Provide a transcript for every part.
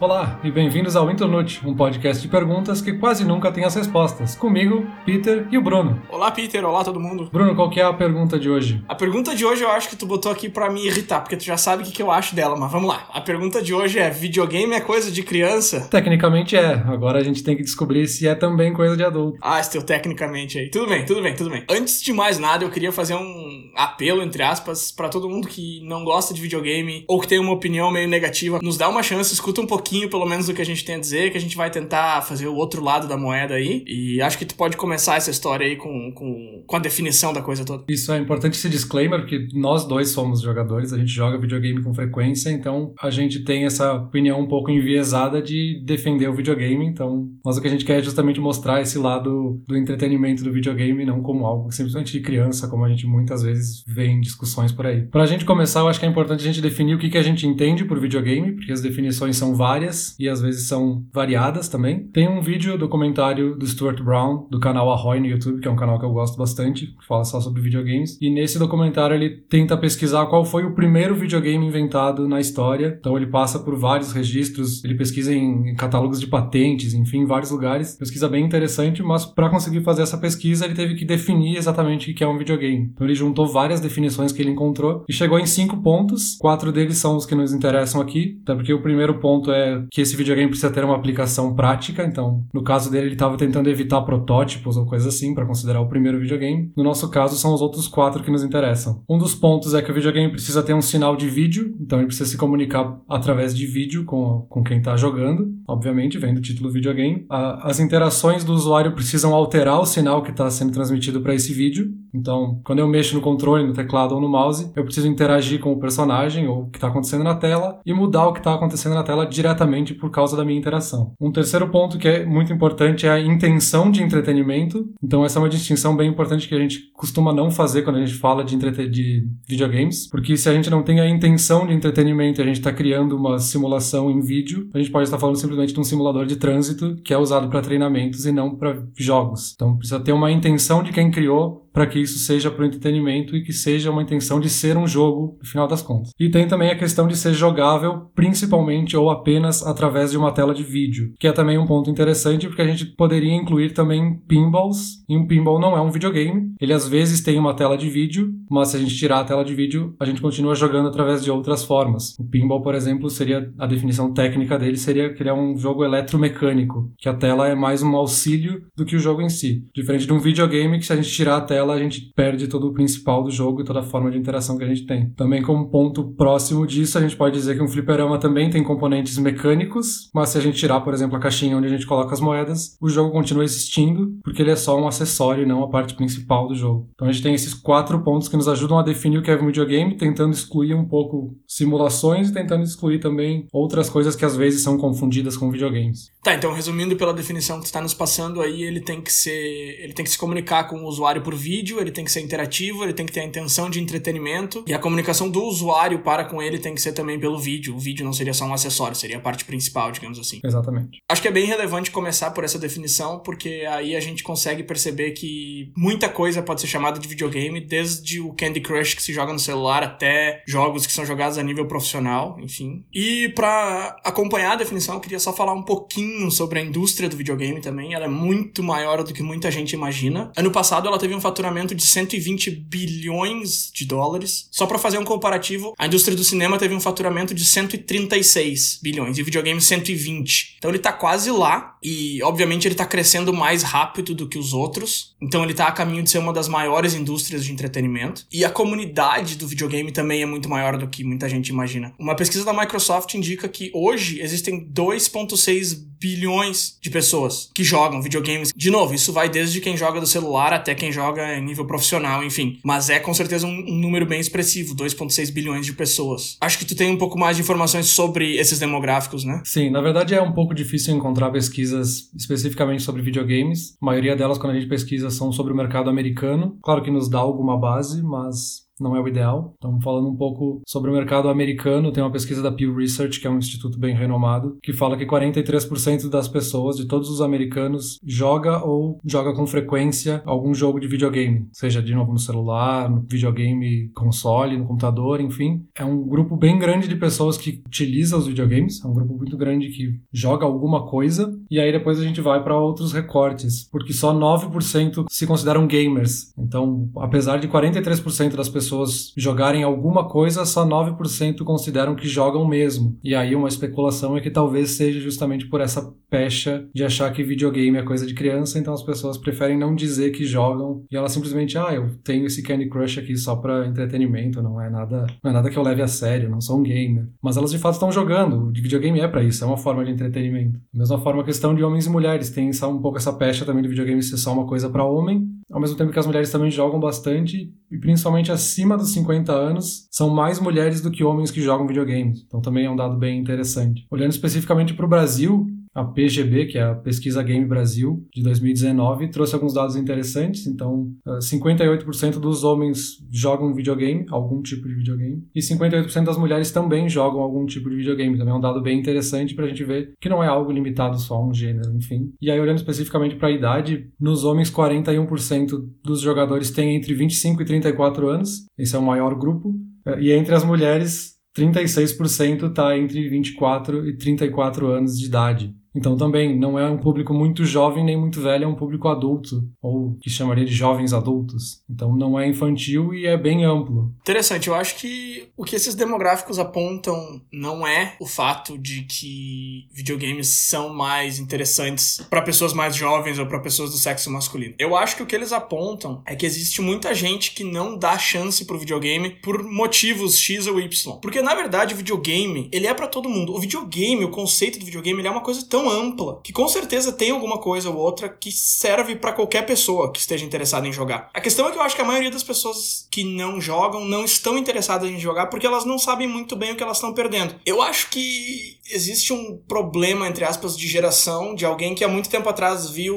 Olá e bem-vindos ao Internute, um podcast de perguntas que quase nunca tem as respostas. Comigo, Peter e o Bruno. Olá, Peter. Olá, todo mundo. Bruno, qual que é a pergunta de hoje? A pergunta de hoje eu acho que tu botou aqui pra me irritar, porque tu já sabe o que, que eu acho dela, mas vamos lá. A pergunta de hoje é: videogame é coisa de criança? Tecnicamente é. Agora a gente tem que descobrir se é também coisa de adulto. Ah, esse teu tecnicamente aí. Tudo bem, tudo bem, tudo bem. Antes de mais nada, eu queria fazer um apelo, entre aspas, pra todo mundo que não gosta de videogame ou que tem uma opinião meio negativa. Nos dá uma chance, escuta um pouquinho, pelo menos, do que a gente tem a dizer, que a gente vai tentar fazer o outro lado da moeda aí. E acho que tu pode começar essa história aí com, com, com a definição da coisa toda. Isso é importante esse disclaimer, porque nós dois somos jogadores, a gente joga videogame com frequência, então a gente tem essa opinião um pouco enviesada de defender o videogame. Então, nós o que a gente quer é justamente mostrar esse lado do entretenimento do videogame, não como algo simplesmente de criança, como a gente muitas vezes vê em discussões por aí. Pra gente começar, eu acho que é importante a gente definir o que, que a gente entende por videogame, porque as definições são várias e às vezes são variadas também. Tem um vídeo documentário do Stuart Brown, do canal Ahoy no YouTube, que é um canal que eu gosto bastante, que fala só sobre videogames. E nesse documentário ele tenta pesquisar qual foi o primeiro videogame inventado na história. Então ele passa por vários registros, ele pesquisa em catálogos de patentes, enfim, em vários lugares. Pesquisa bem interessante, mas para conseguir fazer essa pesquisa ele teve que definir exatamente o que é um videogame. Então ele juntou várias definições que ele encontrou e chegou em cinco pontos. Quatro deles são os que nos interessam aqui, até porque o primeiro ponto é que esse videogame precisa ter uma aplicação prática, então no caso dele ele estava tentando evitar protótipos ou coisas assim para considerar o primeiro videogame. No nosso caso são os outros quatro que nos interessam. Um dos pontos é que o videogame precisa ter um sinal de vídeo, então ele precisa se comunicar através de vídeo com, com quem está jogando, obviamente, vendo o título videogame. A, as interações do usuário precisam alterar o sinal que está sendo transmitido para esse vídeo. Então, quando eu mexo no controle, no teclado ou no mouse, eu preciso interagir com o personagem ou o que está acontecendo na tela e mudar o que está acontecendo na tela diretamente por causa da minha interação. Um terceiro ponto que é muito importante é a intenção de entretenimento. Então, essa é uma distinção bem importante que a gente costuma não fazer quando a gente fala de, de videogames, porque se a gente não tem a intenção de entretenimento e a gente está criando uma simulação em vídeo, a gente pode estar falando simplesmente de um simulador de trânsito que é usado para treinamentos e não para jogos. Então, precisa ter uma intenção de quem criou para que isso seja para o entretenimento e que seja uma intenção de ser um jogo, no final das contas. E tem também a questão de ser jogável, principalmente ou apenas através de uma tela de vídeo, que é também um ponto interessante porque a gente poderia incluir também pinballs, e um pinball não é um videogame, ele às vezes tem uma tela de vídeo, mas se a gente tirar a tela de vídeo, a gente continua jogando através de outras formas. O pinball, por exemplo, seria a definição técnica dele seria que ele é um jogo eletromecânico, que a tela é mais um auxílio do que o jogo em si. Diferente de um videogame que se a gente tirar a tela, a gente perde todo o principal do jogo e toda a forma de interação que a gente tem. Também como ponto próximo disso, a gente pode dizer que um fliperama também tem componentes mecânicos, mas se a gente tirar, por exemplo, a caixinha onde a gente coloca as moedas, o jogo continua existindo, porque ele é só um acessório e não a parte principal do jogo. Então a gente tem esses quatro pontos que nos ajudam a definir o que é um videogame, tentando excluir um pouco simulações e tentando excluir também outras coisas que às vezes são confundidas com videogames. Tá, então resumindo pela definição que tu está nos passando aí, ele tem que ser, ele tem que se comunicar com o usuário por vídeo, ele tem que ser interativo, ele tem que ter a intenção de entretenimento e a comunicação do usuário para com ele tem que ser também pelo vídeo. O vídeo não seria só um acessório, seria a parte principal, digamos assim. Exatamente. Acho que é bem relevante começar por essa definição, porque aí a gente consegue perceber que muita coisa pode ser chamada de videogame, desde o Candy Crush que se joga no celular até jogos que são jogados a nível profissional, enfim. E para acompanhar a definição, eu queria só falar um pouquinho sobre a indústria do videogame também. Ela é muito maior do que muita gente imagina. Ano passado ela teve um faturamento de 120 bilhões de dólares. Só para fazer um comparativo, a indústria do cinema teve um faturamento de 136 bilhões e o videogame 120. Então ele tá quase lá e obviamente ele tá crescendo mais rápido do que os outros. Então ele tá a caminho de ser uma das maiores indústrias de entretenimento. E a comunidade do videogame também é muito maior do que muita gente imagina. Uma pesquisa da Microsoft indica que hoje existem 2.6 bilhões de pessoas que jogam videogames. De novo, isso vai desde quem joga do celular até quem joga em nível profissional, enfim. Mas é com certeza um, um número bem expressivo, 2.6 bilhões de pessoas. Acho que tu tem um pouco mais de informações sobre esses demográficos, né? Sim, na verdade é um pouco difícil encontrar pesquisas especificamente sobre videogames. A maioria delas, quando a gente pesquisa, são sobre o mercado americano. Claro que nos dá alguma base, mas não é o ideal. Então, falando um pouco sobre o mercado americano, tem uma pesquisa da Pew Research, que é um instituto bem renomado, que fala que 43% das pessoas, de todos os americanos, joga ou joga com frequência algum jogo de videogame, seja de novo no celular, no videogame console, no computador, enfim. É um grupo bem grande de pessoas que utiliza os videogames, é um grupo muito grande que joga alguma coisa, e aí depois a gente vai para outros recortes, porque só 9% se consideram gamers. Então, apesar de 43% das pessoas jogarem alguma coisa, só 9% consideram que jogam mesmo. E aí uma especulação é que talvez seja justamente por essa pecha de achar que videogame é coisa de criança, então as pessoas preferem não dizer que jogam e elas simplesmente, ah, eu tenho esse Candy Crush aqui só para entretenimento, não é nada, não é nada que eu leve a sério, não sou um gamer. Mas elas de fato estão jogando. O videogame é para isso, é uma forma de entretenimento. Da mesma forma a questão de homens e mulheres, tem um pouco essa pecha também do videogame ser só uma coisa para homem, ao mesmo tempo que as mulheres também jogam bastante, e principalmente acima dos 50 anos, são mais mulheres do que homens que jogam videogames. Então também é um dado bem interessante. Olhando especificamente para o Brasil, a PGB, que é a Pesquisa Game Brasil, de 2019, trouxe alguns dados interessantes. Então, 58% ah, dos homens jogam videogame, algum tipo de videogame, e 58% das mulheres também jogam algum tipo de videogame. Também é um dado bem interessante para a gente ver que não é algo limitado só a um gênero, enfim. E aí, olhando especificamente para a idade, nos homens, 41% dos jogadores têm entre 25 e 34 anos, esse é o maior grupo, ah, e entre as mulheres, 36% está entre 24 e 34 anos de idade. Então também não é um público muito jovem nem muito velho, é um público adulto, ou que chamaria de jovens adultos. Então não é infantil e é bem amplo. Interessante, eu acho que o que esses demográficos apontam não é o fato de que videogames são mais interessantes para pessoas mais jovens ou para pessoas do sexo masculino. Eu acho que o que eles apontam é que existe muita gente que não dá chance pro videogame por motivos X ou Y. Porque na verdade o videogame, ele é para todo mundo. O videogame, o conceito do videogame, ele é uma coisa tão tão ampla que com certeza tem alguma coisa ou outra que serve para qualquer pessoa que esteja interessada em jogar. A questão é que eu acho que a maioria das pessoas que não jogam não estão interessadas em jogar porque elas não sabem muito bem o que elas estão perdendo. Eu acho que existe um problema, entre aspas, de geração, de alguém que há muito tempo atrás viu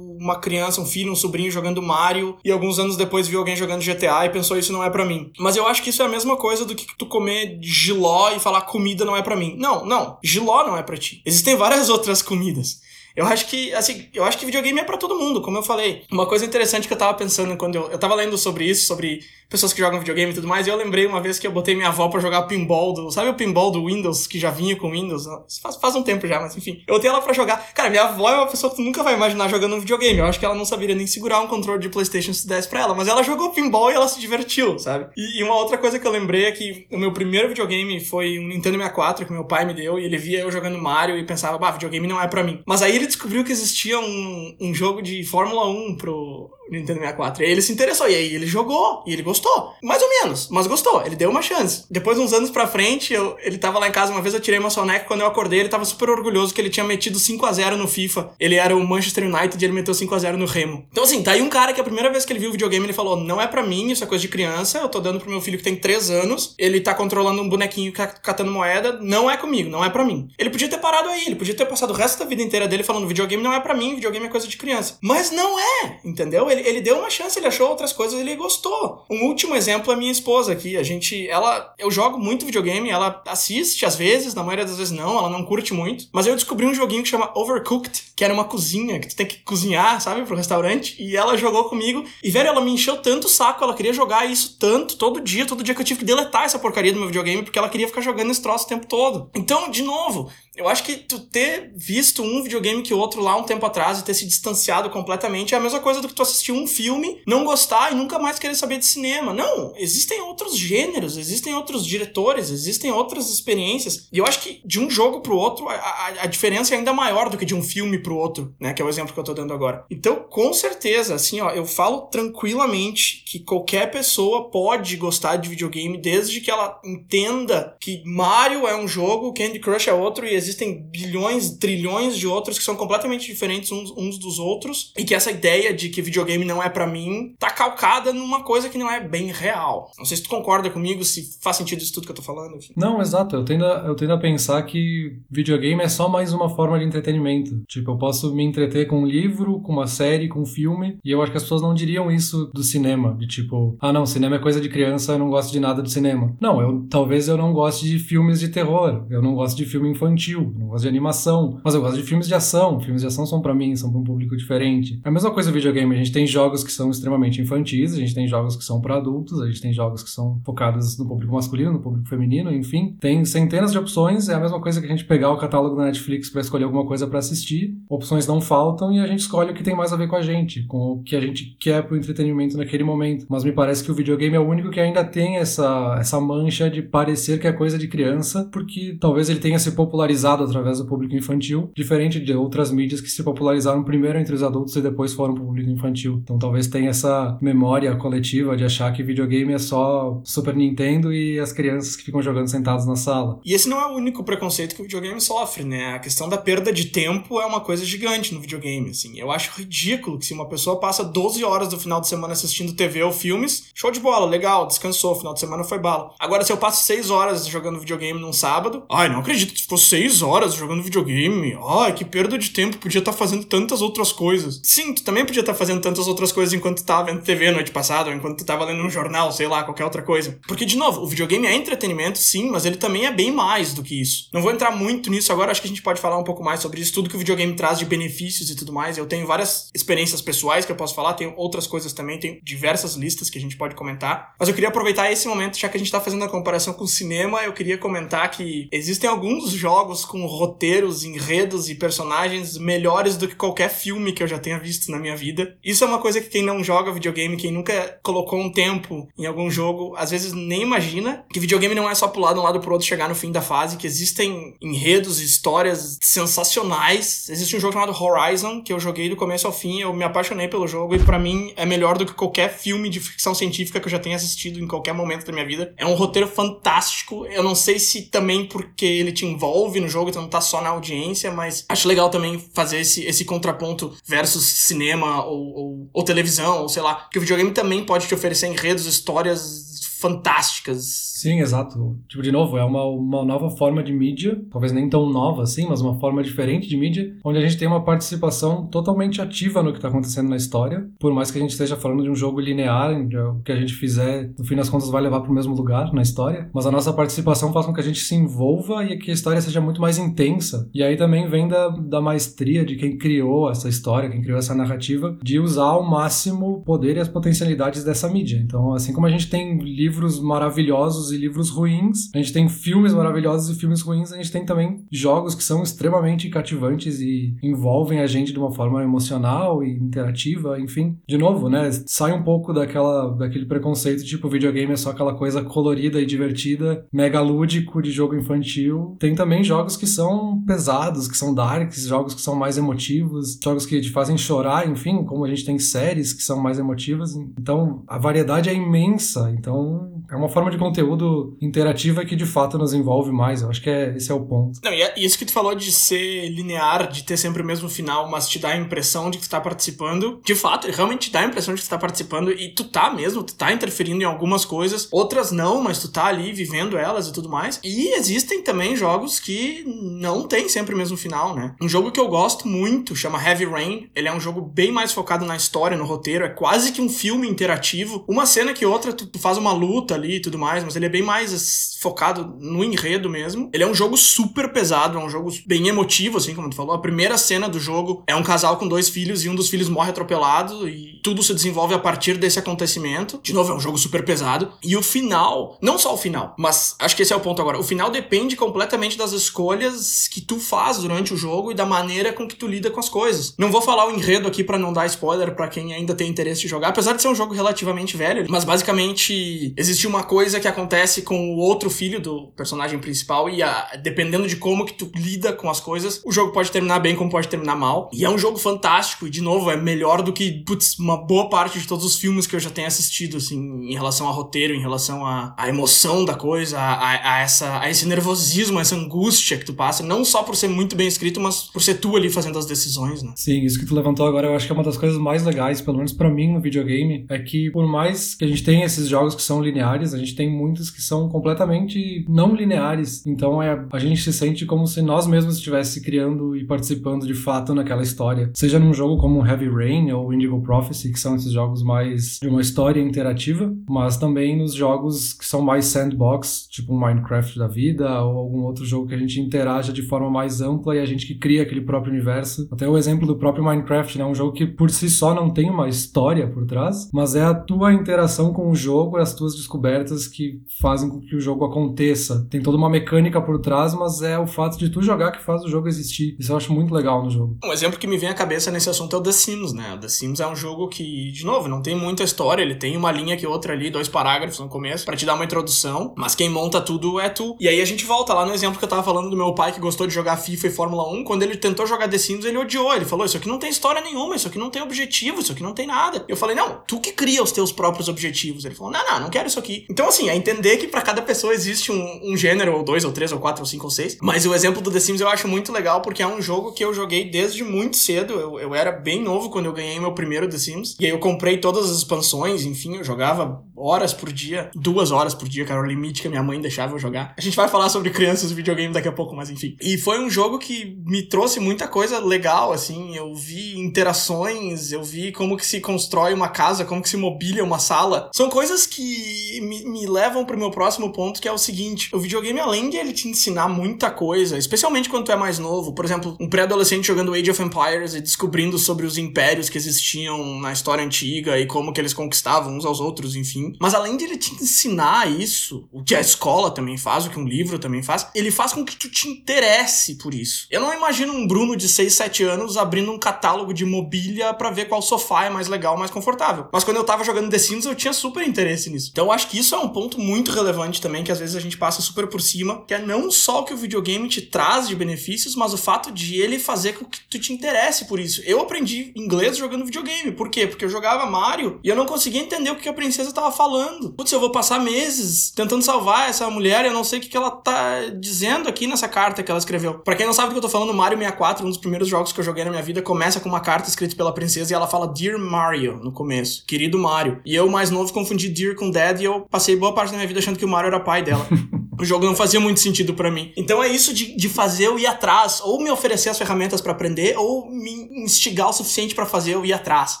uma criança, um filho, um sobrinho jogando Mario e alguns anos depois viu alguém jogando GTA e pensou isso não é para mim. Mas eu acho que isso é a mesma coisa do que tu comer giló e falar comida não é para mim. Não, não, giló não é para ti. Existem várias outras comidas. Eu acho que, assim, eu acho que videogame é para todo mundo, como eu falei. Uma coisa interessante que eu tava pensando quando eu, eu tava lendo sobre isso, sobre pessoas que jogam videogame e tudo mais, e eu lembrei uma vez que eu botei minha avó para jogar pinball do, sabe o pinball do Windows, que já vinha com Windows? Faz, faz um tempo já, mas enfim. Eu botei ela para jogar. Cara, minha avó é uma pessoa que tu nunca vai imaginar jogando um videogame. Eu acho que ela não saberia nem segurar um controle de PlayStation se desse pra ela, mas ela jogou pinball e ela se divertiu, sabe? E, e uma outra coisa que eu lembrei é que o meu primeiro videogame foi um Nintendo 64 que meu pai me deu, e ele via eu jogando Mario e pensava, bah, videogame não é para mim. Mas aí ele descobriu que existia um, um jogo de Fórmula 1 pro Nintendo 64. E aí ele se interessou, e aí ele jogou, e ele gostou. Mais ou menos, mas gostou. Ele deu uma chance. Depois, uns anos pra frente, eu, ele tava lá em casa, uma vez eu tirei uma soneca, quando eu acordei, ele tava super orgulhoso que ele tinha metido 5 a 0 no FIFA. Ele era o Manchester United e ele meteu 5 a 0 no Remo. Então, assim, tá aí um cara que a primeira vez que ele viu o videogame, ele falou: não é para mim, isso é coisa de criança, eu tô dando pro meu filho que tem 3 anos, ele tá controlando um bonequinho catando moeda, não é comigo, não é para mim. Ele podia ter parado aí, ele podia ter passado o resto da vida inteira dele falando: videogame não é para mim, videogame é coisa de criança. Mas não é, entendeu? Ele, ele deu uma chance, ele achou outras coisas, ele gostou. Um último exemplo é minha esposa aqui. A gente, ela, eu jogo muito videogame, ela assiste às vezes, na maioria das vezes não, ela não curte muito. Mas eu descobri um joguinho que chama Overcooked, que era uma cozinha, que tu tem que cozinhar, sabe, pro restaurante. E ela jogou comigo. E, velho, ela me encheu tanto o saco, ela queria jogar isso tanto, todo dia, todo dia que eu tive que deletar essa porcaria do meu videogame, porque ela queria ficar jogando esse troço o tempo todo. Então, de novo, eu acho que tu ter visto um videogame que o outro lá um tempo atrás e ter se distanciado completamente é a mesma coisa do que tu assistir um filme, não gostar e nunca mais querer saber de cinema. Não, existem outros gêneros, existem outros diretores, existem outras experiências. E eu acho que de um jogo pro outro, a, a, a diferença é ainda maior do que de um filme pro outro, né? Que é o exemplo que eu tô dando agora. Então, com certeza, assim, ó, eu falo tranquilamente que qualquer pessoa pode gostar de videogame desde que ela entenda que Mario é um jogo, Candy Crush é outro e existem bilhões, trilhões de outros que são completamente diferentes uns, uns dos outros e que essa ideia de que videogame não é para mim tá calcada numa coisa que não é bem real. Não sei se tu concorda comigo, se faz sentido isso tudo que eu tô falando. Enfim. Não, exato. Eu tendo, a, eu tendo a pensar que videogame é só mais uma forma de entretenimento. Tipo, eu posso me entreter com um livro, com uma série, com um filme, e eu acho que as pessoas não diriam isso do cinema, de tipo, ah não, cinema é coisa de criança, eu não gosto de nada de cinema. Não, eu talvez eu não goste de filmes de terror, eu não gosto de filme infantil, não gosto de animação, mas eu gosto de filmes de ação. Filmes de ação são para mim, são para um público diferente. É a mesma coisa videogame, a gente tem jogos que são extremamente infantis, a gente tem jogos que são para adultos, a gente tem jogos que são focados no público masculino, no público feminino, enfim, tem centenas de opções, é a mesma coisa que a gente pegar o catálogo da Netflix para escolher alguma coisa para assistir. Opções não faltam e a gente escolhe o que tem mais a ver com a gente, com o que a gente quer pro entretenimento naquele momento. Mas me parece que o videogame é o único que ainda tem essa, essa mancha de parecer que é coisa de criança, porque talvez ele tenha se popularizado através do público infantil, diferente de outras mídias que se popularizaram primeiro entre os adultos e depois foram pro público infantil. Então talvez tenha essa memória coletiva de achar que videogame é só Super Nintendo e as crianças que ficam jogando sentados na sala. E esse não é o único preconceito que o videogame sofre, né? A questão da perda de tempo é uma coisa gigante no videogame, assim. Eu acho ridículo que se uma pessoa passa 12 horas do final de semana assistindo TV ou filmes, show de bola, legal, descansou, final de semana foi bala. Agora, se eu passo 6 horas jogando videogame num sábado, ai, não acredito que ficou 6 horas jogando videogame. Ai, que perda de tempo, podia estar tá fazendo tantas outras coisas. Sim, tu também podia estar tá fazendo tantas outras coisas enquanto tu tava vendo TV noite passada, ou enquanto tu tava lendo um jornal, sei lá, qualquer outra coisa. Porque, de novo, o videogame é entretenimento, sim, mas ele também é bem mais do que isso. Não vou entrar muito nisso agora, acho que a gente pode falar um pouco mais sobre isso, tudo que o videogame traz de benefícios e tudo mais. Eu tenho várias experiências pessoais que eu posso falar, tenho outras coisas também, tenho diversas listas que a gente pode comentar. Mas eu queria aproveitar esse momento, já que a gente tá fazendo a comparação com o cinema, eu queria comentar que existem alguns jogos com roteiros, enredos e personagens melhores do que qualquer filme que eu já tenha visto na minha vida. Isso é uma coisa que quem não joga videogame, quem nunca colocou um tempo em algum jogo, às vezes nem imagina que videogame não é só pular de um lado pro outro chegar no fim da fase, que existem enredos e histórias sensacionais. Existe um jogo chamado Horizon, que eu joguei do começo ao fim, eu me apaixonei pelo jogo e para mim é melhor do que qualquer filme de ficção científica que eu já tenha assistido em qualquer momento da minha vida. É um roteiro fantástico. Eu não sei se também porque ele te envolve no jogo, então não tá só na audiência, mas acho legal também fazer esse, esse contraponto versus cinema ou, ou, ou televisão, ou sei lá. Porque o videogame também pode te oferecer enredos, histórias fantásticas Sim, exato. Tipo, de novo, é uma, uma nova forma de mídia, talvez nem tão nova assim, mas uma forma diferente de mídia, onde a gente tem uma participação totalmente ativa no que está acontecendo na história. Por mais que a gente esteja falando de um jogo linear, o que a gente fizer, no fim das contas, vai levar para o mesmo lugar na história, mas a nossa participação faz com que a gente se envolva e que a história seja muito mais intensa. E aí também vem da, da maestria de quem criou essa história, quem criou essa narrativa, de usar ao máximo o poder e as potencialidades dessa mídia. Então, assim como a gente tem livros maravilhosos e livros ruins, a gente tem filmes maravilhosos e filmes ruins, a gente tem também jogos que são extremamente cativantes e envolvem a gente de uma forma emocional e interativa, enfim. De novo, né, sai um pouco daquela daquele preconceito tipo videogame é só aquela coisa colorida e divertida, mega lúdico de jogo infantil. Tem também jogos que são pesados, que são darks, jogos que são mais emotivos, jogos que te fazem chorar, enfim, como a gente tem séries que são mais emotivas. Então, a variedade é imensa. Então, um, é uma forma de conteúdo interativa que de fato nos envolve mais. Eu acho que é, esse é o ponto. Não, e é isso que tu falou de ser linear, de ter sempre o mesmo final, mas te dá a impressão de que tu tá participando. De fato, realmente te dá a impressão de que tu tá participando e tu tá mesmo, tu tá interferindo em algumas coisas. Outras não, mas tu tá ali vivendo elas e tudo mais. E existem também jogos que não tem sempre o mesmo final, né? Um jogo que eu gosto muito chama Heavy Rain. Ele é um jogo bem mais focado na história, no roteiro. É quase que um filme interativo. Uma cena que outra, tu, tu faz uma luta ali e tudo mais, mas ele é bem mais focado no enredo mesmo. Ele é um jogo super pesado, é um jogo bem emotivo, assim como tu falou. A primeira cena do jogo é um casal com dois filhos e um dos filhos morre atropelado e tudo se desenvolve a partir desse acontecimento. De novo, é um jogo super pesado. E o final, não só o final, mas acho que esse é o ponto agora. O final depende completamente das escolhas que tu faz durante o jogo e da maneira com que tu lida com as coisas. Não vou falar o enredo aqui para não dar spoiler para quem ainda tem interesse em jogar, apesar de ser um jogo relativamente velho, mas basicamente existe uma coisa que acontece com o outro filho do personagem principal e a, dependendo de como que tu lida com as coisas, o jogo pode terminar bem como pode terminar mal. E é um jogo fantástico e de novo é melhor do que putz, uma boa parte de todos os filmes que eu já tenho assistido assim, em relação a roteiro, em relação à emoção da coisa, a, a, a, essa a esse nervosismo, essa angústia que tu passa, não só por ser muito bem escrito, mas por ser tu ali fazendo as decisões, né? Sim, isso que tu levantou agora, eu acho que é uma das coisas mais legais, pelo menos para mim no videogame, é que por mais que a gente tenha esses jogos que são lineares, a gente tem muitos que são completamente não lineares. Então é, a gente se sente como se nós mesmos estivesse criando e participando de fato naquela história. Seja num jogo como Heavy Rain ou Indigo Prophecy, que são esses jogos mais de uma história interativa, mas também nos jogos que são mais sandbox, tipo Minecraft da vida ou algum outro jogo que a gente interaja de forma mais ampla e a gente que cria aquele próprio universo. Até o exemplo do próprio Minecraft, né? Um jogo que por si só não tem uma história por trás, mas é a tua interação com o jogo as tuas descobertas que fazem com que o jogo aconteça. Tem toda uma mecânica por trás, mas é o fato de tu jogar que faz o jogo existir. Isso eu acho muito legal no jogo. Um exemplo que me vem à cabeça nesse assunto é o The Sims, né? O The Sims é um jogo que, de novo, não tem muita história, ele tem uma linha que outra ali, dois parágrafos no começo, para te dar uma introdução, mas quem monta tudo é tu. E aí a gente volta lá no exemplo que eu tava falando do meu pai que gostou de jogar FIFA e Fórmula 1, quando ele tentou jogar The Sims, ele odiou, ele falou: "Isso aqui não tem história nenhuma, isso aqui não tem objetivo, isso aqui não tem nada". Eu falei: "Não, tu que cria os teus próprios objetivos". Ele falou: "Não, não, não quero isso aqui". Então assim, é entender que para cada pessoa existe um, um gênero ou dois ou três ou quatro ou cinco ou seis, mas o exemplo do The Sims eu acho muito legal porque é um jogo que eu joguei desde muito cedo. Eu, eu era bem novo quando eu ganhei meu primeiro The Sims. E aí eu comprei todas as expansões, enfim, eu jogava horas por dia, duas horas por dia, era o limite que a minha mãe deixava eu jogar. A gente vai falar sobre crianças e videogame daqui a pouco, mas enfim. E foi um jogo que me trouxe muita coisa legal, assim. Eu vi interações, eu vi como que se constrói uma casa, como que se mobilia uma sala. São coisas que me, me levam pro meu próximo ponto, que é o seguinte: o videogame, além de ele te ensinar muita coisa, especialmente quando tu é mais novo, por exemplo, um pré-adolescente jogando Age of Empires e descobrindo sobre os impérios que existiam na história antiga e como que eles conquistavam uns aos outros, enfim. Mas além de ele te ensinar isso, o que a escola também faz, o que um livro também faz, ele faz com que tu te interesse por isso. Eu não imagino um Bruno de 6, 7 anos abrindo um catálogo de mobília para ver qual sofá é mais legal, mais confortável. Mas quando eu tava jogando The Sims, eu tinha super interesse nisso. Então eu acho que isso é um ponto muito relevante também, que às vezes a gente passa super por cima, que é não só o que o videogame te traz de benefícios, mas o fato de ele fazer com que tu te interesse por isso. Eu aprendi inglês jogando videogame. Por quê? Porque eu jogava Mario e eu não conseguia entender o que a princesa tava falando. Putz, eu vou passar meses tentando salvar essa mulher e eu não sei o que, que ela tá dizendo aqui nessa carta que ela escreveu. Pra quem não sabe do que eu tô falando, Mario 64, um dos primeiros jogos que eu joguei na minha vida, começa com uma carta escrita pela princesa e ela fala Dear Mario no começo. Querido Mario. E eu, mais novo, confundi Dear com Dad e eu passei boa parte da minha vida achando que o Mario era pai dela. o jogo não fazia muito sentido para mim. Então é isso de, de fazer eu ir atrás, ou me oferecer as ferramentas para aprender, ou me instigar o suficiente para fazer eu ir atrás.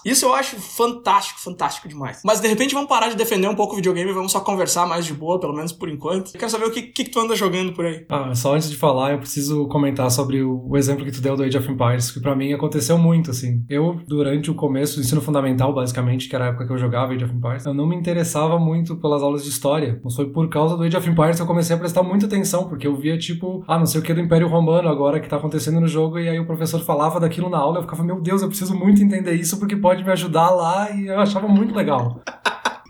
Isso eu acho fantástico, fantástico demais. Mas de repente vamos parar de defender um pouco o videogame e vamos só conversar mais de boa, pelo menos por enquanto. Eu quero saber o que, que, tu anda jogando por aí. Ah, só antes de falar, eu preciso comentar sobre o, o exemplo que tu deu do Age of Empires, que para mim aconteceu muito, assim. Eu, durante o começo do ensino fundamental, basicamente, que era a época que eu jogava Age of Empires, eu não me interessava muito pelas aulas de história. Mas foi por causa do Age of Empires que eu comecei a prestar muita atenção, porque eu via, tipo, ah, não sei o que do Império Romano agora que tá acontecendo no jogo, e aí o professor falava daquilo na aula, eu ficava, meu Deus, eu preciso muito entender isso porque pode me ajudar lá, e eu achava muito legal.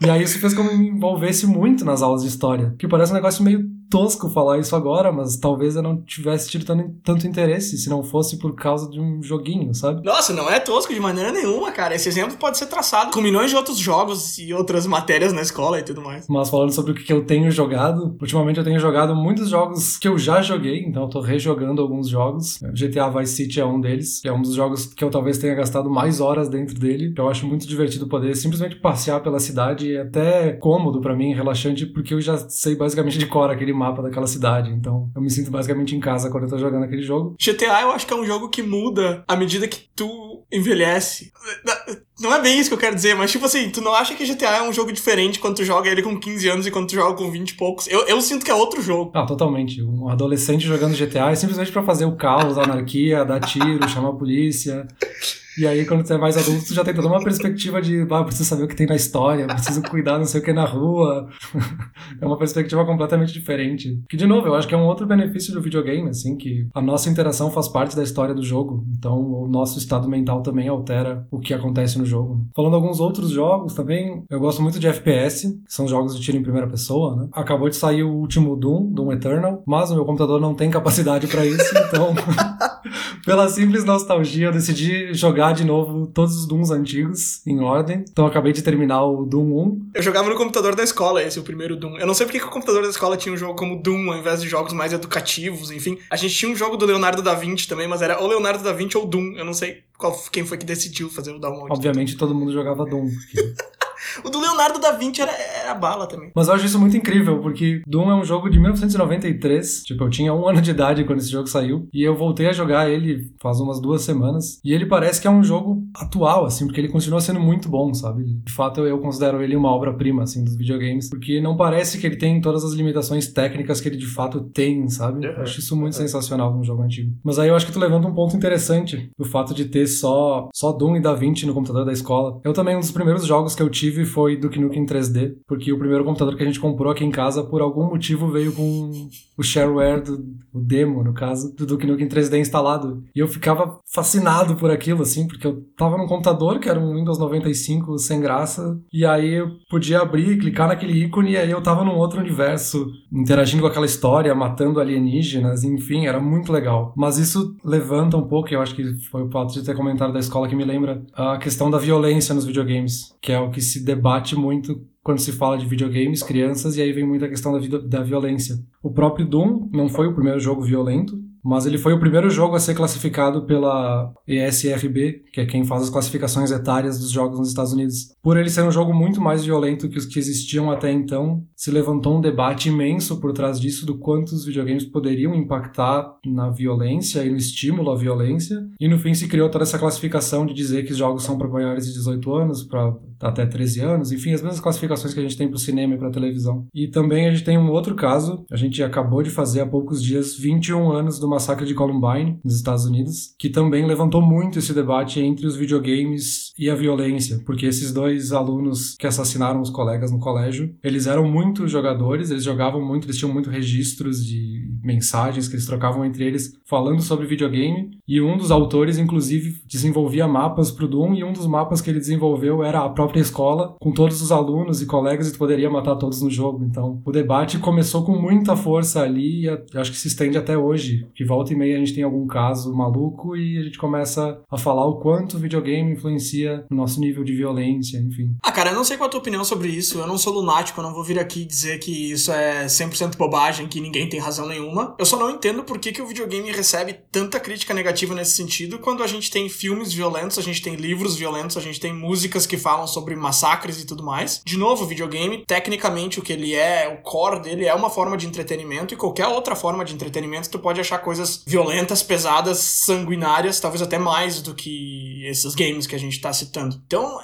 E aí isso fez com que eu me envolvesse muito nas aulas de história, que parece um negócio meio tosco falar isso agora, mas talvez eu não tivesse tido tanto interesse se não fosse por causa de um joguinho, sabe? Nossa, não é tosco de maneira nenhuma, cara. Esse exemplo pode ser traçado com milhões de outros jogos e outras matérias na escola e tudo mais. Mas falando sobre o que eu tenho jogado, ultimamente eu tenho jogado muitos jogos que eu já joguei, então eu tô rejogando alguns jogos. GTA Vice City é um deles, que é um dos jogos que eu talvez tenha gastado mais horas dentro dele. Eu acho muito divertido poder simplesmente passear pela cidade e é até cômodo para mim, relaxante, porque eu já sei basicamente de cor aquele mapa daquela cidade. Então eu me sinto basicamente em casa quando eu tô jogando aquele jogo. GTA eu acho que é um jogo que muda à medida que tu envelhece. Não é bem isso que eu quero dizer, mas tipo assim, tu não acha que GTA é um jogo diferente quando tu joga ele com 15 anos e quando tu joga com 20 e poucos? Eu, eu sinto que é outro jogo. Ah, totalmente. Um adolescente jogando GTA é simplesmente para fazer o caos, a anarquia, dar tiro, chamar a polícia. E aí, quando você é mais adulto, você já tem toda uma perspectiva de, ah, preciso saber o que tem na história, preciso cuidar não sei o que na rua. é uma perspectiva completamente diferente. Que, de novo, eu acho que é um outro benefício do videogame, assim, que a nossa interação faz parte da história do jogo. Então, o nosso estado mental também altera o que acontece no jogo. Falando alguns outros jogos também, eu gosto muito de FPS, que são jogos de tiro em primeira pessoa, né? Acabou de sair o último Doom, Doom Eternal, mas o meu computador não tem capacidade para isso, então, pela simples nostalgia, eu decidi jogar de novo todos os Dooms antigos em ordem. Então, acabei de terminar o Doom 1. Eu jogava no computador da escola, esse, o primeiro Doom. Eu não sei porque que o computador da escola tinha um jogo como Doom, ao invés de jogos mais educativos, enfim. A gente tinha um jogo do Leonardo da Vinci também, mas era ou Leonardo da Vinci ou Doom. Eu não sei qual, quem foi que decidiu fazer o download. Obviamente, todo mundo jogava Doom. Porque... O do Leonardo da Vinci era, era bala também. Mas eu acho isso muito incrível, porque Doom é um jogo de 1993. Tipo, eu tinha um ano de idade quando esse jogo saiu. E eu voltei a jogar ele faz umas duas semanas. E ele parece que é um jogo atual, assim, porque ele continua sendo muito bom, sabe? De fato, eu, eu considero ele uma obra-prima, assim, dos videogames. Porque não parece que ele tem todas as limitações técnicas que ele de fato tem, sabe? Eu acho isso muito sensacional num jogo antigo. Mas aí eu acho que tu levanta um ponto interessante. O fato de ter só, só Doom e Da Vinci no computador da escola. Eu também, um dos primeiros jogos que eu tive tive foi Duke Nukem 3D, porque o primeiro computador que a gente comprou aqui em casa, por algum motivo, veio com o shareware, do, o demo, no caso, do Duke Nukem 3D instalado. E eu ficava fascinado por aquilo, assim, porque eu tava num computador que era um Windows 95 sem graça, e aí eu podia abrir, clicar naquele ícone, e aí eu tava num outro universo, interagindo com aquela história, matando alienígenas, enfim, era muito legal. Mas isso levanta um pouco, eu acho que foi o fato de ter comentado da escola que me lembra, a questão da violência nos videogames, que é o que se debate muito quando se fala de videogames, crianças, e aí vem muita questão da, da violência. O próprio Doom não foi o primeiro jogo violento, mas ele foi o primeiro jogo a ser classificado pela ESRB, que é quem faz as classificações etárias dos jogos nos Estados Unidos. Por ele ser um jogo muito mais violento que os que existiam até então, se levantou um debate imenso por trás disso do quanto os videogames poderiam impactar na violência e no estímulo à violência. E no fim se criou toda essa classificação de dizer que os jogos são para maiores de 18 anos, para até 13 anos, enfim, as mesmas classificações que a gente tem para o cinema e para televisão. E também a gente tem um outro caso, a gente acabou de fazer há poucos dias 21 anos do massacre de Columbine, nos Estados Unidos, que também levantou muito esse debate entre os videogames e a violência, porque esses dois alunos que assassinaram os colegas no colégio, eles eram muito jogadores, eles jogavam muito, eles tinham muito registros de mensagens que eles trocavam entre eles falando sobre videogame, e um dos autores, inclusive, desenvolvia mapas para o Doom, e um dos mapas que ele desenvolveu era a própria escola, com todos os alunos e colegas, e tu poderia matar todos no jogo. Então, o debate começou com muita força ali, e acho que se estende até hoje, que volta e meia a gente tem algum caso maluco e a gente começa a falar o quanto o videogame influencia no nosso nível de violência, enfim. Ah, cara, eu não sei qual a tua opinião sobre isso. Eu não sou lunático, eu não vou vir aqui dizer que isso é 100% bobagem, que ninguém tem razão nenhuma. Eu só não entendo por que, que o videogame recebe tanta crítica negativa nesse sentido quando a gente tem filmes violentos, a gente tem livros violentos, a gente tem músicas que falam sobre massacres e tudo mais. De novo, videogame, tecnicamente, o que ele é, o core dele é uma forma de entretenimento e qualquer outra forma de entretenimento tu pode achar coisas violentas, pesadas, sanguinárias, talvez até mais do que esses games que a gente tá citando. Então,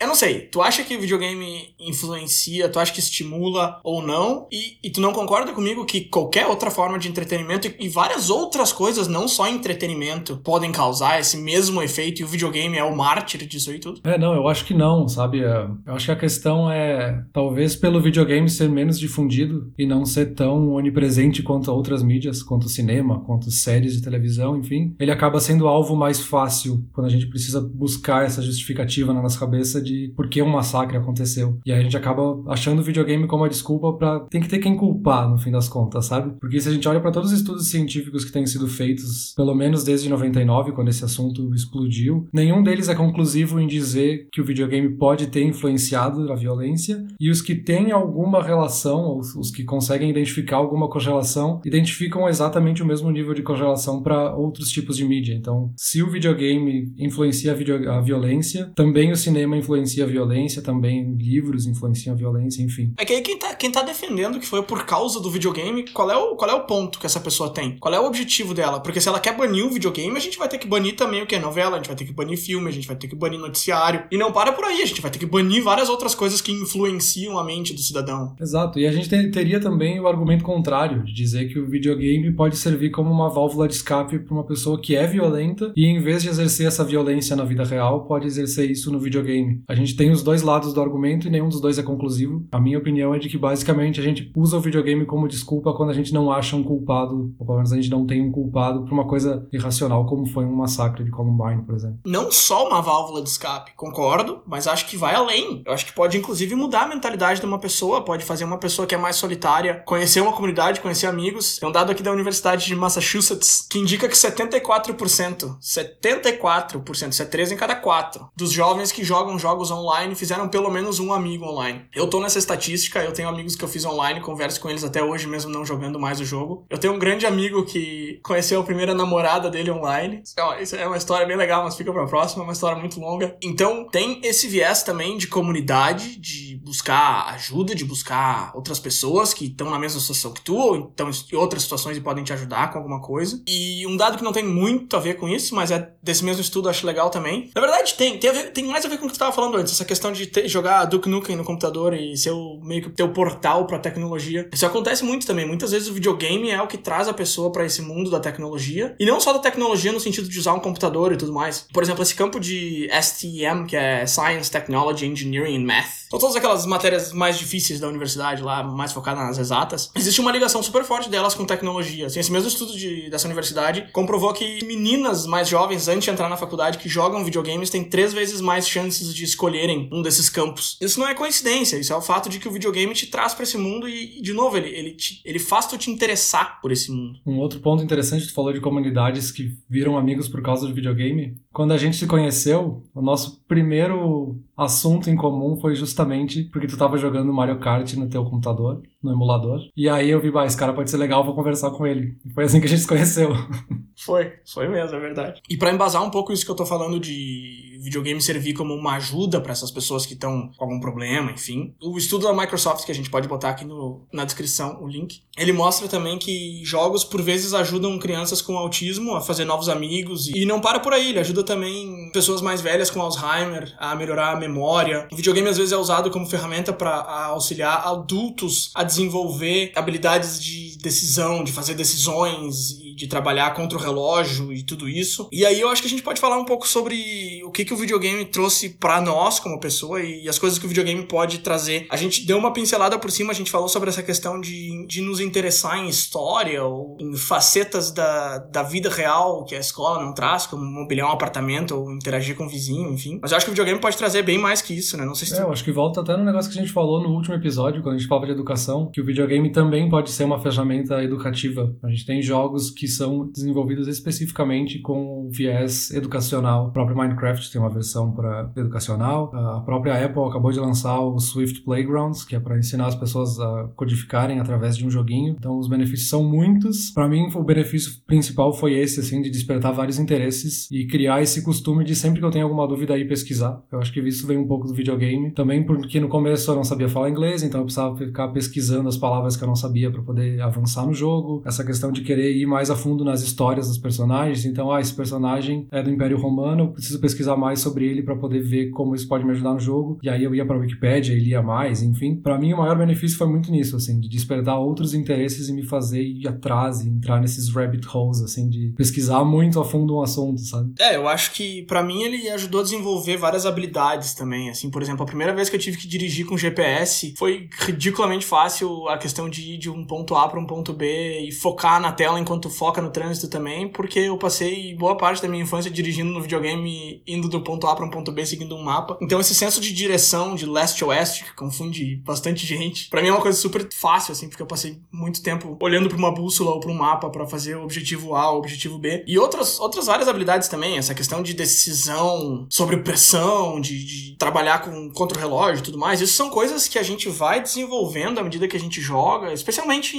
eu não sei, tu acha que videogame influencia, tu acha que estimula ou não? E, e tu não concorda comigo que qualquer outra forma de entretenimento e, várias outras coisas, não só entretenimento, podem causar esse mesmo efeito e o videogame é o mártir disso aí tudo? É, não, eu acho que não, sabe? É, eu acho que a questão é, talvez pelo videogame ser menos difundido e não ser tão onipresente quanto outras mídias, quanto cinema, quanto séries de televisão, enfim, ele acaba sendo alvo mais fácil quando a gente precisa buscar essa justificativa na nossa cabeça de por que um massacre aconteceu. E aí a gente acaba achando o videogame como a desculpa para tem que ter quem culpar no fim das contas, sabe? Porque se a gente olha para todos os estudos científicos que têm sido feitos, pelo menos desde 99, quando esse assunto explodiu, nenhum deles é conclusivo em dizer que o videogame pode ter influenciado a violência, e os que têm alguma relação, os que conseguem identificar alguma correlação, identificam exatamente o mesmo nível de correlação para outros tipos de mídia. Então, se o videogame influencia a, video, a violência, também o cinema influencia a violência, também livros influenciam a violência, enfim. É que aí quem tá, quem tá defendendo que foi por causa do videogame, qual é, o, qual é o ponto que essa pessoa tem? Qual é o objetivo dela? Porque se ela quer banir o videogame, a gente vai ter que banir também o que é novela, a gente vai ter que banir filme, a gente vai ter que banir noticiário. E não para por aí, a gente vai ter que banir várias outras coisas que influenciam a mente do cidadão. Exato, e a gente teria também o argumento contrário, de dizer que o videogame pode servir como uma válvula de escape para uma pessoa que é violenta e em vez de exercer essa violência na vida real, pode exercer isso no videogame. A gente tem os dois lados do argumento e nenhum dos dois é conclusivo. A minha opinião é de que basicamente a gente usa o videogame como desculpa quando a gente não acha um culpado, ou pelo menos a gente não tem um culpado por uma coisa irracional, como foi um massacre de Columbine, por exemplo. Não só uma válvula de escape, concordo, mas acho que vai além. Eu acho que pode inclusive mudar a mentalidade de uma pessoa, pode fazer uma pessoa que é mais solitária conhecer uma comunidade, conhecer amigos. Tem um dado aqui da Universidade de Massachusetts que indica que 74%, 74%, isso é 3 em cada 4, dos jovens que jogam jogos online fizeram pelo menos um amigo online. Eu tô nessa estatística, eu tenho amigos que eu fiz online, converso com eles até hoje, mesmo não jogando mais o jogo. Eu tenho um grande amigo que conheceu a primeira namorada dele online. Isso é uma história bem legal, mas fica pra próxima, é uma história muito longa. Então, tem esse viés também de comunidade, de buscar ajuda, de buscar outras pessoas que estão na mesma situação que tu, ou estão em outras situações e podem te ajudar com alguma coisa. E um dado que não tem muito a ver com isso, mas é desse mesmo estudo, acho legal também. Na verdade, tem. Tem, ver, tem mais a ver com o que tu estava falando antes, essa questão de ter, jogar Duke Nukem no computador e ser o, meio que teu portal pra tecnologia. Isso acontece muito também. Muitas vezes o videogame é o que traz a pessoa para esse mundo da tecnologia. E não só da tecnologia no sentido de usar um computador e tudo mais. Por exemplo, esse campo de STEM, que é Science, Technology, Engineering and Math. São todas aquelas matérias mais difíceis da universidade lá, mais focadas nas exatas. Existe uma ligação super forte delas com tecnologia. Assim, esse mesmo estudo de, dessa universidade comprovou que meninas mais jovens, antes de entrar na faculdade, que jogam videogames, têm três vezes mais chances de escolherem um desses campos. Isso não é coincidência, isso é o fato de que o videogame te traz para esse mundo e, de novo, ele, ele, te, ele faz tu te interessar por esse mundo. Um outro ponto interessante, tu falou de comunidades que viram amigos por causa do videogame. Quando a gente se conheceu, o nosso primeiro assunto em comum foi justamente porque tu tava jogando Mario Kart no teu computador, no emulador. E aí eu vi, bah, esse cara pode ser legal, vou conversar com ele. E foi assim que a gente se conheceu. Foi, foi mesmo, é verdade. E para embasar um pouco isso que eu tô falando de videogame servir como uma ajuda para essas pessoas que estão com algum problema, enfim. O estudo da Microsoft, que a gente pode botar aqui no, na descrição, o link, ele mostra também que jogos por vezes ajudam crianças com autismo a fazer novos amigos e não para por aí, ele ajuda também pessoas mais velhas com Alzheimer a melhorar a memória. O videogame às vezes é usado como ferramenta para auxiliar adultos a desenvolver habilidades de decisão, de fazer decisões e de trabalhar contra o relógio e tudo isso. E aí eu acho que a gente pode falar um pouco sobre o que, que o videogame trouxe para nós como pessoa e as coisas que o videogame pode trazer. A gente deu uma pincelada por cima, a gente falou sobre essa questão de, de nos interessar em história ou em facetas da, da vida real que a escola não traz, como mobiliar um apartamento ou interagir com o vizinho, enfim. Mas eu acho que o videogame pode trazer bem mais que isso, né? Não sei se. É, tu... eu acho que volta até no negócio que a gente falou no último episódio, quando a gente falava de educação, que o videogame também pode ser uma ferramenta educativa. A gente tem jogos que são desenvolvidos especificamente com viés educacional. O próprio Minecraft tem uma versão para educacional. A própria Apple acabou de lançar o Swift Playgrounds, que é para ensinar as pessoas a codificarem através de um joguinho. Então os benefícios são muitos. Para mim, o benefício principal foi esse, assim, de despertar vários interesses e criar esse costume de sempre que eu tenho alguma dúvida aí pesquisar. Eu acho que isso vem um pouco do videogame. Também porque no começo eu não sabia falar inglês, então eu precisava ficar pesquisando as palavras que eu não sabia para poder avançar no jogo. Essa questão de querer ir mais a fundo nas histórias dos personagens. Então, ah, esse personagem é do Império Romano, eu preciso pesquisar mais sobre ele para poder ver como isso pode me ajudar no jogo. E aí eu ia para Wikipedia e lia mais, enfim. Para mim, o maior benefício foi muito nisso, assim, de despertar outros interesses e me fazer ir atrás entrar nesses rabbit holes, assim, de pesquisar muito a fundo um assunto, sabe? É, eu acho que para mim ele ajudou a desenvolver várias habilidades também, assim, por exemplo, a primeira vez que eu tive que dirigir com GPS foi ridiculamente fácil a questão de ir de um ponto A para um ponto B e focar na tela enquanto foca no trânsito também, porque eu passei boa parte da minha infância dirigindo no videogame, indo do ponto A para um ponto B seguindo um mapa. Então esse senso de direção de leste oeste, que confunde bastante gente, para mim é uma coisa super fácil assim, porque eu passei muito tempo olhando para uma bússola ou para um mapa para fazer o objetivo A, o objetivo B. E outras outras várias habilidades também, essa questão de decisão sobre pressão, de, de trabalhar com contra o relógio e tudo mais, isso são coisas que a gente vai desenvolvendo à medida que a gente joga, especialmente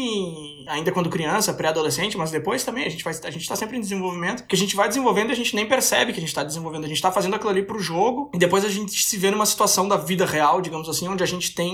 ainda quando criança, pré-adolescente, mas depois também a gente vai a gente tá sempre em desenvolvimento, que a gente vai desenvolvendo e a gente nem percebe que a gente tá desenvolvendo, a gente tá fazendo aquilo ali pro jogo e depois a gente se vê numa situação da vida real, digamos assim, onde a gente tem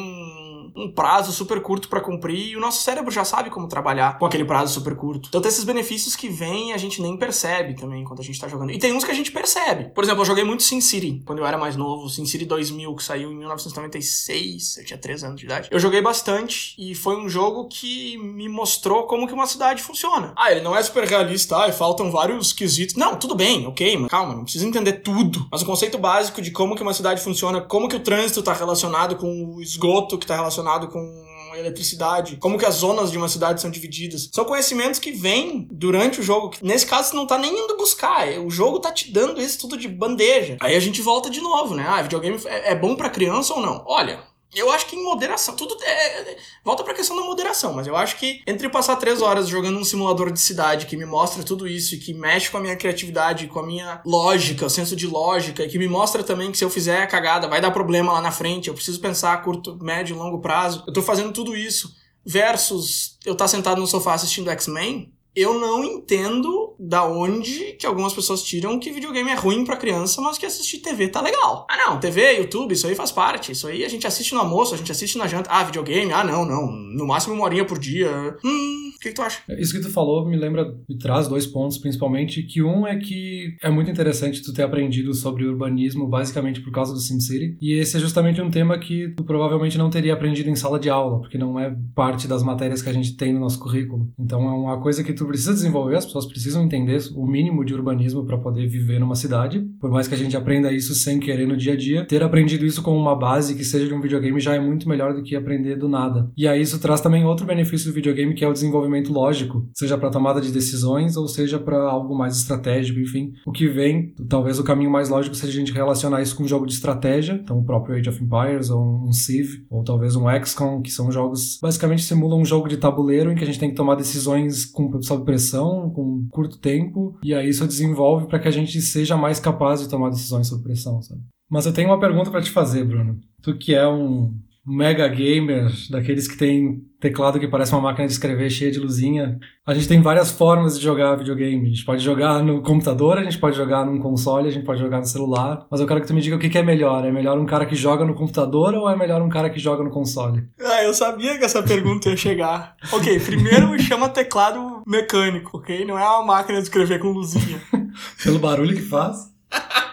um prazo super curto para cumprir e o nosso cérebro já sabe como trabalhar com aquele prazo super curto. Então tem esses benefícios que vêm e a gente nem percebe também quando a gente tá jogando. E tem uns que a gente percebe. Por exemplo, eu joguei muito SimCity quando eu era mais novo, SimCity 2000 que saiu em 1996, eu tinha 3 anos de idade. Eu joguei bastante e foi um jogo que me mostrou como que uma cidade funciona. Ah, ele não é super realista, ah, e faltam vários quesitos. Não, tudo bem, ok, mas calma, não precisa entender tudo. Mas o conceito básico de como que uma cidade funciona, como que o trânsito tá relacionado com o esgoto que tá relacionado relacionado com eletricidade, como que as zonas de uma cidade são divididas. São conhecimentos que vêm durante o jogo. Nesse caso, você não tá nem indo buscar. É, o jogo tá te dando isso tudo de bandeja. Aí a gente volta de novo, né? Ah, videogame é, é bom para criança ou não? Olha, eu acho que em moderação. Tudo é. Volta pra questão da moderação, mas eu acho que entre passar três horas jogando um simulador de cidade que me mostra tudo isso e que mexe com a minha criatividade, com a minha lógica, o senso de lógica, e que me mostra também que se eu fizer a cagada vai dar problema lá na frente, eu preciso pensar a curto, médio e longo prazo. Eu tô fazendo tudo isso. Versus eu estar tá sentado no sofá assistindo X-Men, eu não entendo da onde que algumas pessoas tiram que videogame é ruim para criança, mas que assistir TV tá legal. Ah, não, TV, YouTube, isso aí faz parte. Isso aí a gente assiste no almoço, a gente assiste na janta. Ah, videogame? Ah, não, não. No máximo uma horinha por dia. Hum, o que, que, tu acha? Isso que tu falou me lembra, me traz dois pontos, principalmente, que um é que é muito interessante tu ter aprendido sobre urbanismo basicamente por causa do SimCity, e esse é justamente um tema que tu provavelmente não teria aprendido em sala de aula, porque não é parte das matérias que a gente tem no nosso currículo. Então é uma coisa que tu precisa desenvolver, as pessoas precisam entender o mínimo de urbanismo para poder viver numa cidade. Por mais que a gente aprenda isso sem querer no dia a dia, ter aprendido isso como uma base que seja de um videogame já é muito melhor do que aprender do nada. E aí isso traz também outro benefício do videogame que é o desenvolvimento lógico, seja para tomada de decisões ou seja para algo mais estratégico, enfim. O que vem, talvez o caminho mais lógico seja a gente relacionar isso com um jogo de estratégia, então o próprio Age of Empires ou um Civ ou talvez um XCOM, que são jogos basicamente simulam um jogo de tabuleiro em que a gente tem que tomar decisões com sob pressão, com curto tempo, e aí isso desenvolve para que a gente seja mais capaz de tomar decisões sob pressão, sabe? Mas eu tenho uma pergunta para te fazer, Bruno. Tu que é um mega gamer, daqueles que tem teclado que parece uma máquina de escrever cheia de luzinha. A gente tem várias formas de jogar videogame. A gente pode jogar no computador, a gente pode jogar num console, a gente pode jogar no celular. Mas eu quero que tu me diga o que é melhor. É melhor um cara que joga no computador ou é melhor um cara que joga no console? Ah, eu sabia que essa pergunta ia chegar. ok, primeiro chama teclado mecânico, ok? Não é uma máquina de escrever com luzinha. Pelo barulho que faz?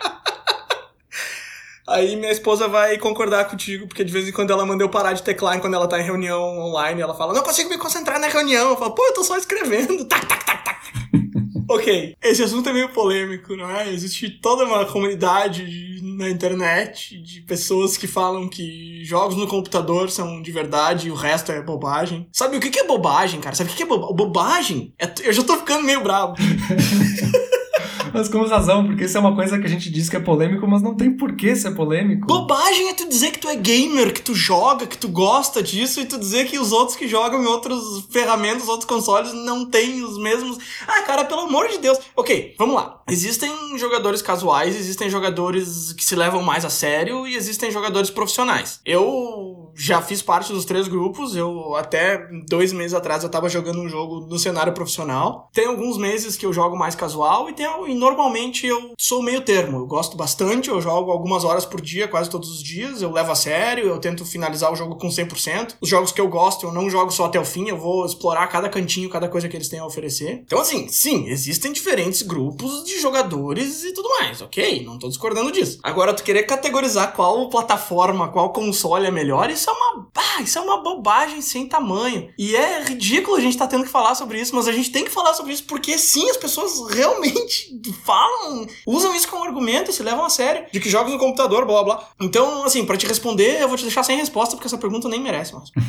Aí minha esposa vai concordar contigo, porque de vez em quando ela manda eu parar de teclar quando ela tá em reunião online. Ela fala, não consigo me concentrar na reunião. Eu falo, pô, eu tô só escrevendo. Tac, tac, tac, tac. ok, esse assunto é meio polêmico, não é? Existe toda uma comunidade na internet de pessoas que falam que jogos no computador são de verdade e o resto é bobagem. Sabe o que é bobagem, cara? Sabe o que é bobagem? Bobagem? É... Eu já tô ficando meio bravo. Mas com razão, porque isso é uma coisa que a gente diz que é polêmico, mas não tem por que ser polêmico. Bobagem é tu dizer que tu é gamer, que tu joga, que tu gosta disso, e tu dizer que os outros que jogam em outras ferramentas, outros consoles, não têm os mesmos. Ah, cara, pelo amor de Deus. Ok, vamos lá. Existem jogadores casuais, existem jogadores que se levam mais a sério e existem jogadores profissionais. Eu já fiz parte dos três grupos, eu até dois meses atrás eu tava jogando um jogo no cenário profissional. Tem alguns meses que eu jogo mais casual e tem e normalmente eu sou meio termo. Eu gosto bastante, eu jogo algumas horas por dia, quase todos os dias, eu levo a sério, eu tento finalizar o jogo com 100%. Os jogos que eu gosto, eu não jogo só até o fim, eu vou explorar cada cantinho, cada coisa que eles têm a oferecer. Então, assim, sim, existem diferentes grupos de jogadores e tudo mais, ok? Não tô discordando disso. Agora, tu querer categorizar qual plataforma, qual console é melhor, isso é uma. Ah, isso é uma bobagem sem tamanho. E é ridículo a gente tá tendo que falar sobre isso, mas a gente tem que falar sobre isso porque sim, as pessoas realmente falam, usam isso como argumento e se levam a sério. De que jogos no computador, blá blá. Então, assim, para te responder, eu vou te deixar sem resposta, porque essa pergunta nem merece mais.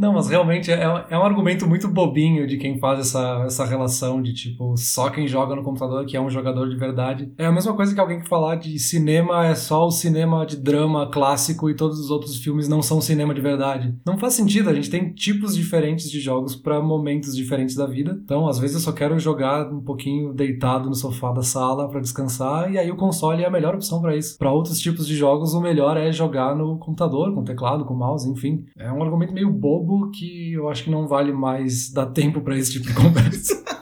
Não, mas realmente é, é um argumento muito bobinho de quem faz essa, essa relação de tipo, só quem joga no computador que é um jogador de verdade. É a mesma coisa que alguém que falar de cinema é só o cinema de drama clássico e todos os outros filmes não são cinema de verdade. Não faz sentido, a gente tem tipos diferentes de jogos para momentos diferentes da vida. Então, às vezes eu só quero jogar um pouquinho deitado no sofá da sala para descansar e aí o console é a melhor opção para isso. Para outros tipos de jogos, o melhor é jogar no computador, com teclado, com mouse, enfim. É um argumento meio bobo que eu acho que não vale mais dar tempo para esse tipo de conversa.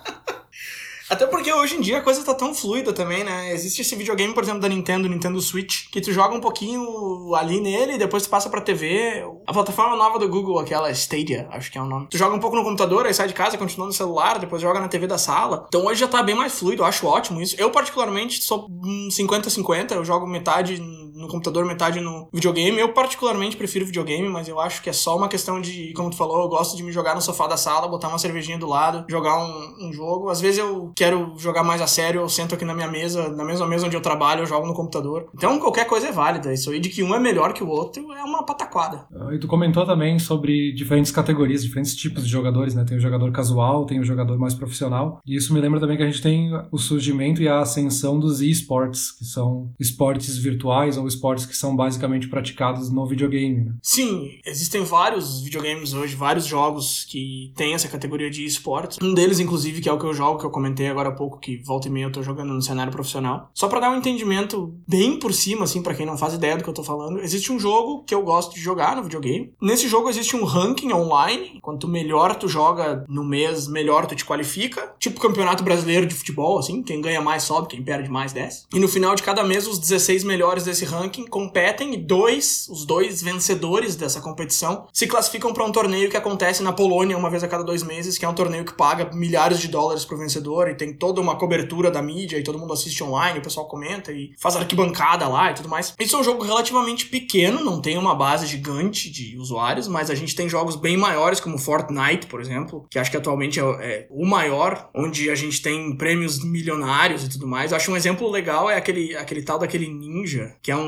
Até porque hoje em dia a coisa tá tão fluida também, né? Existe esse videogame, por exemplo, da Nintendo, Nintendo Switch, que tu joga um pouquinho ali nele e depois tu passa pra TV. A plataforma nova do Google, aquela Stadia, acho que é o nome. Tu joga um pouco no computador, aí sai de casa, continua no celular, depois joga na TV da sala. Então hoje já tá bem mais fluido, eu acho ótimo isso. Eu, particularmente, sou 50-50, eu jogo metade no computador, metade no videogame. Eu, particularmente, prefiro videogame, mas eu acho que é só uma questão de, como tu falou, eu gosto de me jogar no sofá da sala, botar uma cervejinha do lado, jogar um, um jogo. Às vezes eu quero jogar mais a sério, eu sento aqui na minha mesa, na mesma mesa onde eu trabalho, eu jogo no computador. Então qualquer coisa é válida. Isso aí de que um é melhor que o outro é uma pataquada. Ah, e tu comentou também sobre diferentes categorias, diferentes tipos de jogadores, né? Tem o jogador casual, tem o jogador mais profissional. E isso me lembra também que a gente tem o surgimento e a ascensão dos esportes, que são esportes virtuais ou esportes que são basicamente praticados no videogame, né? Sim, existem vários videogames hoje, vários jogos que têm essa categoria de esportes. Um deles, inclusive, que é o que eu jogo, que eu comentei agora há pouco, que volta e meia eu tô jogando no cenário profissional. Só para dar um entendimento bem por cima, assim, para quem não faz ideia do que eu tô falando, existe um jogo que eu gosto de jogar no videogame. Nesse jogo existe um ranking online. Quanto melhor tu joga no mês, melhor tu te qualifica. Tipo campeonato brasileiro de futebol, assim, quem ganha mais sobe, quem perde mais desce. E no final de cada mês, os 16 melhores desse ranking competem e dois, os dois vencedores dessa competição, se classificam para um torneio que acontece na Polônia uma vez a cada dois meses, que é um torneio que paga milhares de dólares pro vencedor e tem toda uma cobertura da mídia e todo mundo assiste online, o pessoal comenta e faz arquibancada lá e tudo mais. Isso é um jogo relativamente pequeno, não tem uma base gigante de usuários, mas a gente tem jogos bem maiores, como Fortnite, por exemplo, que acho que atualmente é, é o maior, onde a gente tem prêmios milionários e tudo mais. Eu acho um exemplo legal é aquele, aquele tal daquele Ninja, que é um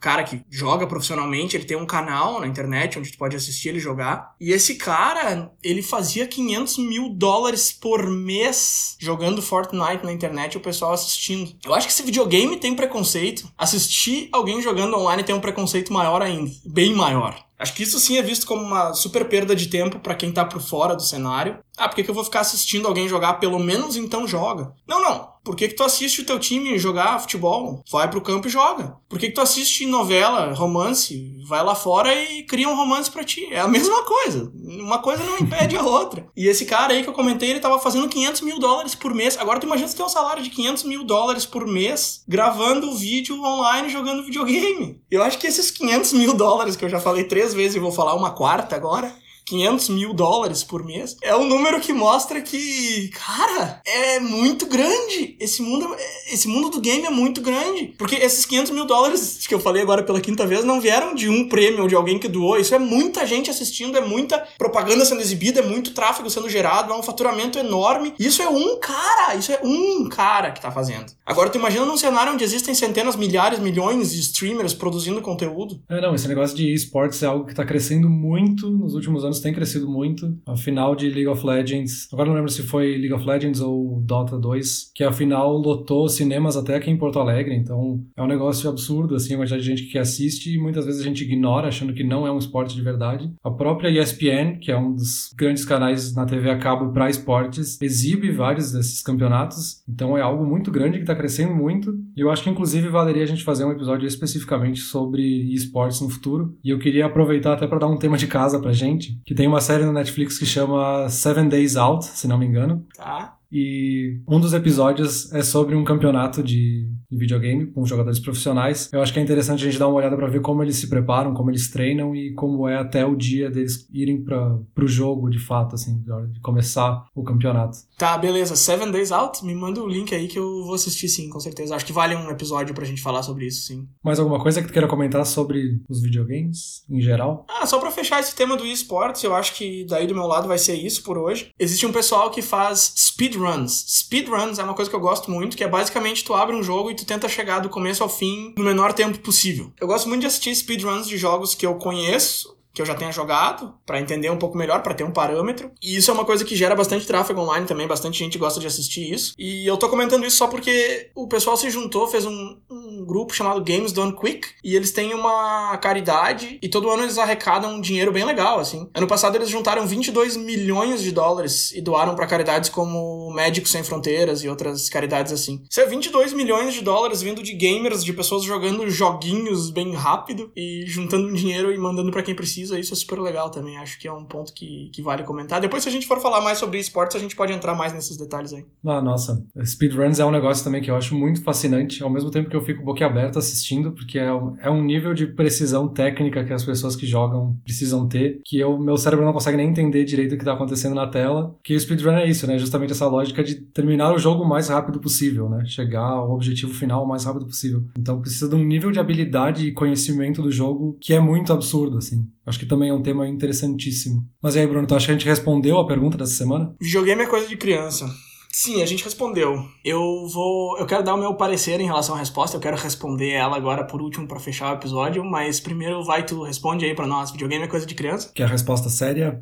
cara que joga profissionalmente, ele tem um canal na internet onde tu pode assistir ele jogar. E esse cara, ele fazia 500 mil dólares por mês jogando Fortnite na internet e o pessoal assistindo. Eu acho que se videogame tem preconceito, assistir alguém jogando online tem um preconceito maior ainda, bem maior. Acho que isso sim é visto como uma super perda de tempo para quem tá por fora do cenário. Ah, por que, que eu vou ficar assistindo alguém jogar? Pelo menos então joga. Não, não. Por que, que tu assiste o teu time jogar futebol? Vai pro campo e joga. Por que, que tu assiste novela, romance? Vai lá fora e cria um romance pra ti. É a mesma coisa. Uma coisa não impede a outra. E esse cara aí que eu comentei, ele tava fazendo 500 mil dólares por mês. Agora tu imagina você ter um salário de 500 mil dólares por mês gravando vídeo online jogando videogame. Eu acho que esses 500 mil dólares que eu já falei três vezes e vou falar uma quarta agora 500 mil dólares por mês, é um número que mostra que, cara, é muito grande. Esse mundo, esse mundo do game é muito grande. Porque esses 500 mil dólares que eu falei agora pela quinta vez não vieram de um prêmio ou de alguém que doou. Isso é muita gente assistindo, é muita propaganda sendo exibida, é muito tráfego sendo gerado, é um faturamento enorme. Isso é um cara, isso é um cara que tá fazendo. Agora, tu imagina num cenário onde existem centenas, milhares, milhões de streamers produzindo conteúdo. É, não, esse negócio de esportes é algo que tá crescendo muito nos últimos anos tem crescido muito. A final de League of Legends, agora não lembro se foi League of Legends ou Dota 2, que a final lotou cinemas até aqui em Porto Alegre, então é um negócio absurdo, assim, a quantidade de gente que assiste e muitas vezes a gente ignora, achando que não é um esporte de verdade. A própria ESPN, que é um dos grandes canais na TV a cabo para esportes, exibe vários desses campeonatos, então é algo muito grande que está crescendo muito, e eu acho que inclusive valeria a gente fazer um episódio especificamente sobre esportes no futuro, e eu queria aproveitar até para dar um tema de casa pra gente, que tem uma série na Netflix que chama Seven Days Out, se não me engano. Tá. E um dos episódios é sobre um campeonato de, de, videogame com jogadores profissionais. Eu acho que é interessante a gente dar uma olhada para ver como eles se preparam, como eles treinam e como é até o dia deles irem para o jogo de fato, assim, de começar o campeonato. Tá, beleza. Seven Days Out, me manda o link aí que eu vou assistir sim, com certeza. Acho que vale um episódio pra gente falar sobre isso, sim. Mais alguma coisa que tu queira comentar sobre os videogames em geral? Ah, só pra fechar esse tema do esportes, eu acho que daí do meu lado vai ser isso por hoje. Existe um pessoal que faz speed speedruns. Speedruns é uma coisa que eu gosto muito, que é basicamente tu abre um jogo e tu tenta chegar do começo ao fim no menor tempo possível. Eu gosto muito de assistir speedruns de jogos que eu conheço que eu já tenha jogado, para entender um pouco melhor, para ter um parâmetro. E isso é uma coisa que gera bastante tráfego online também, bastante gente gosta de assistir isso. E eu tô comentando isso só porque o pessoal se juntou, fez um, um grupo chamado Games Done Quick, e eles têm uma caridade, e todo ano eles arrecadam um dinheiro bem legal, assim. Ano passado eles juntaram 22 milhões de dólares e doaram para caridades como Médicos Sem Fronteiras e outras caridades assim. Isso é 22 milhões de dólares vindo de gamers, de pessoas jogando joguinhos bem rápido e juntando um dinheiro e mandando para quem precisa isso é super legal também. Acho que é um ponto que, que vale comentar. Depois, se a gente for falar mais sobre esportes, a gente pode entrar mais nesses detalhes aí. Ah, nossa. Speedruns é um negócio também que eu acho muito fascinante, ao mesmo tempo que eu fico boquiaberto assistindo, porque é um, é um nível de precisão técnica que as pessoas que jogam precisam ter, que o meu cérebro não consegue nem entender direito o que está acontecendo na tela. Que o speedrun é isso, né? Justamente essa lógica de terminar o jogo o mais rápido possível, né? Chegar ao objetivo final o mais rápido possível. Então precisa de um nível de habilidade e conhecimento do jogo que é muito absurdo, assim. Acho que também é um tema interessantíssimo. Mas e aí, Bruno, tu acha que a gente respondeu a pergunta dessa semana? Videogame é coisa de criança. Sim, a gente respondeu. Eu vou. Eu quero dar o meu parecer em relação à resposta. Eu quero responder ela agora por último para fechar o episódio. Mas primeiro, vai, tu responde aí para nós. Videogame é coisa de criança? Que é a resposta séria?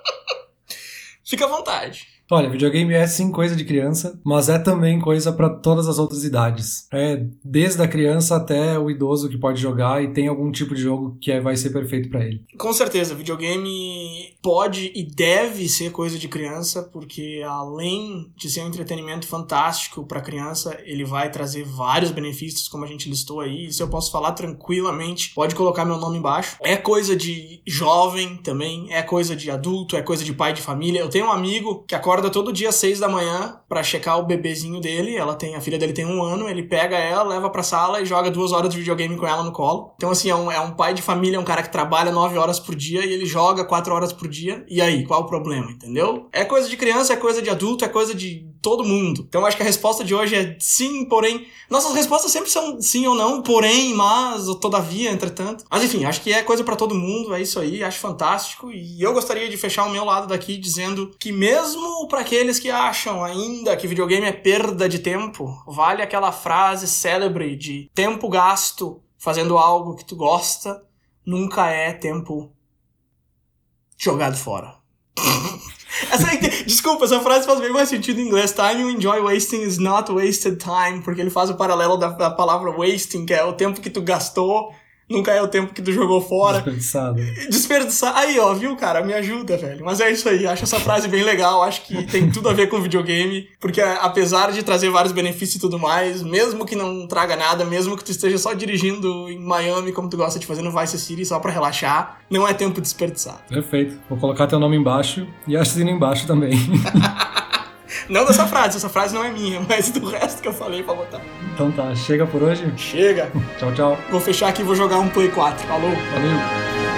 Fica à vontade. Olha, videogame é sim coisa de criança, mas é também coisa para todas as outras idades. É desde a criança até o idoso que pode jogar e tem algum tipo de jogo que é, vai ser perfeito para ele. Com certeza, videogame pode e deve ser coisa de criança, porque além de ser um entretenimento fantástico para criança, ele vai trazer vários benefícios, como a gente listou aí. Isso eu posso falar tranquilamente. Pode colocar meu nome embaixo. É coisa de jovem também, é coisa de adulto, é coisa de pai de família. Eu tenho um amigo que acorda acorda todo dia às seis da manhã para checar o bebezinho dele. Ela tem, a filha dele tem um ano, ele pega ela, leva pra sala e joga duas horas de videogame com ela no colo. Então, assim, é um, é um pai de família, é um cara que trabalha nove horas por dia e ele joga quatro horas por dia. E aí, qual o problema, entendeu? É coisa de criança, é coisa de adulto, é coisa de todo mundo. Então, acho que a resposta de hoje é sim, porém. Nossas respostas sempre são sim ou não, porém, mas, ou todavia, entretanto. Mas enfim, acho que é coisa para todo mundo, é isso aí, acho fantástico. E eu gostaria de fechar o meu lado daqui dizendo que mesmo para aqueles que acham ainda que videogame é perda de tempo, vale aquela frase célebre de tempo gasto fazendo algo que tu gosta nunca é tempo jogado fora. essa, desculpa, essa frase faz bem mais sentido em inglês. Time you enjoy wasting is not wasted time, porque ele faz o paralelo da, da palavra wasting, que é o tempo que tu gastou Nunca é o tempo que tu jogou fora. Desperdiçado. Desperdiçar. Aí, ó, viu, cara? Me ajuda, velho. Mas é isso aí. Acho essa frase bem legal. Acho que tem tudo a ver com videogame. Porque apesar de trazer vários benefícios e tudo mais, mesmo que não traga nada, mesmo que tu esteja só dirigindo em Miami, como tu gosta de fazer no Vice City, só pra relaxar, não é tempo desperdiçado. Perfeito. Vou colocar teu nome embaixo e a assina embaixo também. Não dessa frase, essa frase não é minha, mas do resto que eu falei pra botar. Então tá, chega por hoje? Chega. tchau, tchau. Vou fechar aqui e vou jogar um Play 4. Falou. Valeu.